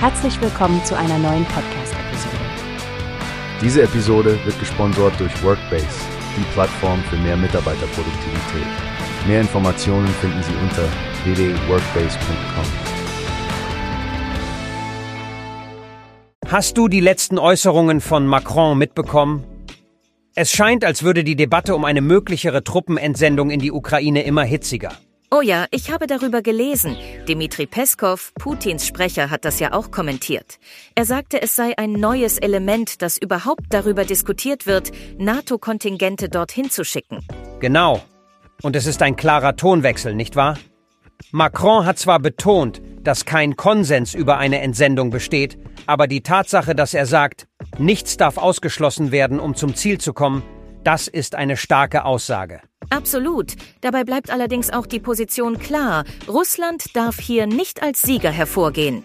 Herzlich willkommen zu einer neuen Podcast-Episode. Diese Episode wird gesponsert durch Workbase, die Plattform für mehr Mitarbeiterproduktivität. Mehr Informationen finden Sie unter www.workbase.com. Hast du die letzten Äußerungen von Macron mitbekommen? Es scheint, als würde die Debatte um eine möglichere Truppenentsendung in die Ukraine immer hitziger. Oh ja, ich habe darüber gelesen. Dimitri Peskov, Putins Sprecher, hat das ja auch kommentiert. Er sagte, es sei ein neues Element, das überhaupt darüber diskutiert wird, NATO-Kontingente dorthin zu schicken. Genau. Und es ist ein klarer Tonwechsel, nicht wahr? Macron hat zwar betont, dass kein Konsens über eine Entsendung besteht, aber die Tatsache, dass er sagt, nichts darf ausgeschlossen werden, um zum Ziel zu kommen, das ist eine starke Aussage. Absolut. Dabei bleibt allerdings auch die Position klar. Russland darf hier nicht als Sieger hervorgehen.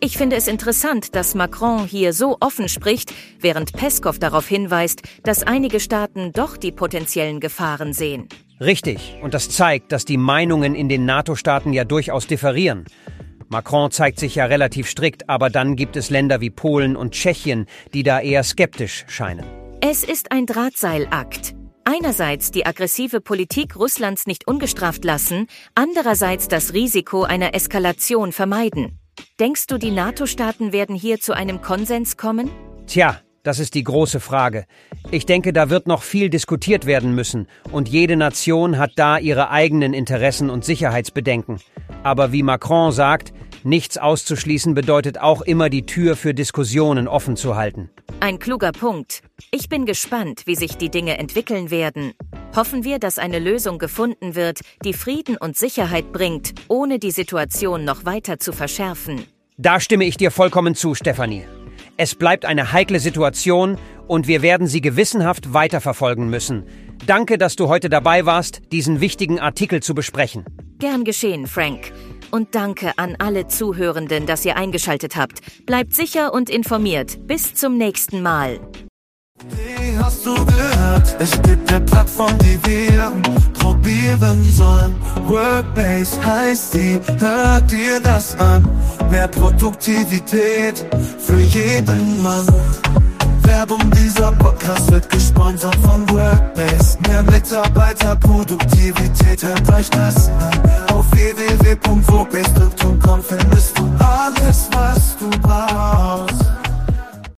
Ich finde es interessant, dass Macron hier so offen spricht, während Peskov darauf hinweist, dass einige Staaten doch die potenziellen Gefahren sehen. Richtig, und das zeigt, dass die Meinungen in den NATO-Staaten ja durchaus differieren. Macron zeigt sich ja relativ strikt, aber dann gibt es Länder wie Polen und Tschechien, die da eher skeptisch scheinen. Es ist ein Drahtseilakt. Einerseits die aggressive Politik Russlands nicht ungestraft lassen, andererseits das Risiko einer Eskalation vermeiden. Denkst du, die NATO-Staaten werden hier zu einem Konsens kommen? Tja, das ist die große Frage. Ich denke, da wird noch viel diskutiert werden müssen, und jede Nation hat da ihre eigenen Interessen und Sicherheitsbedenken. Aber wie Macron sagt, nichts auszuschließen bedeutet auch immer die Tür für Diskussionen offen zu halten. Ein kluger Punkt. Ich bin gespannt, wie sich die Dinge entwickeln werden. Hoffen wir, dass eine Lösung gefunden wird, die Frieden und Sicherheit bringt, ohne die Situation noch weiter zu verschärfen. Da stimme ich dir vollkommen zu, Stefanie. Es bleibt eine heikle Situation und wir werden sie gewissenhaft weiterverfolgen müssen. Danke, dass du heute dabei warst, diesen wichtigen Artikel zu besprechen. Gern geschehen, Frank. Und danke an alle Zuhörenden, dass ihr eingeschaltet habt. Bleibt sicher und informiert. Bis zum nächsten Mal. Wie hast du gehört? Es gibt eine Plattform, die wir probieren sollen. Workbase heißt sie, hört dir das an. Mehr Produktivität für jeden Mann. Werbung dieser Podcast wird gesponsert von Workbase. Mehr Mitarbeiterproduktivität, hört euch das an. Open stuff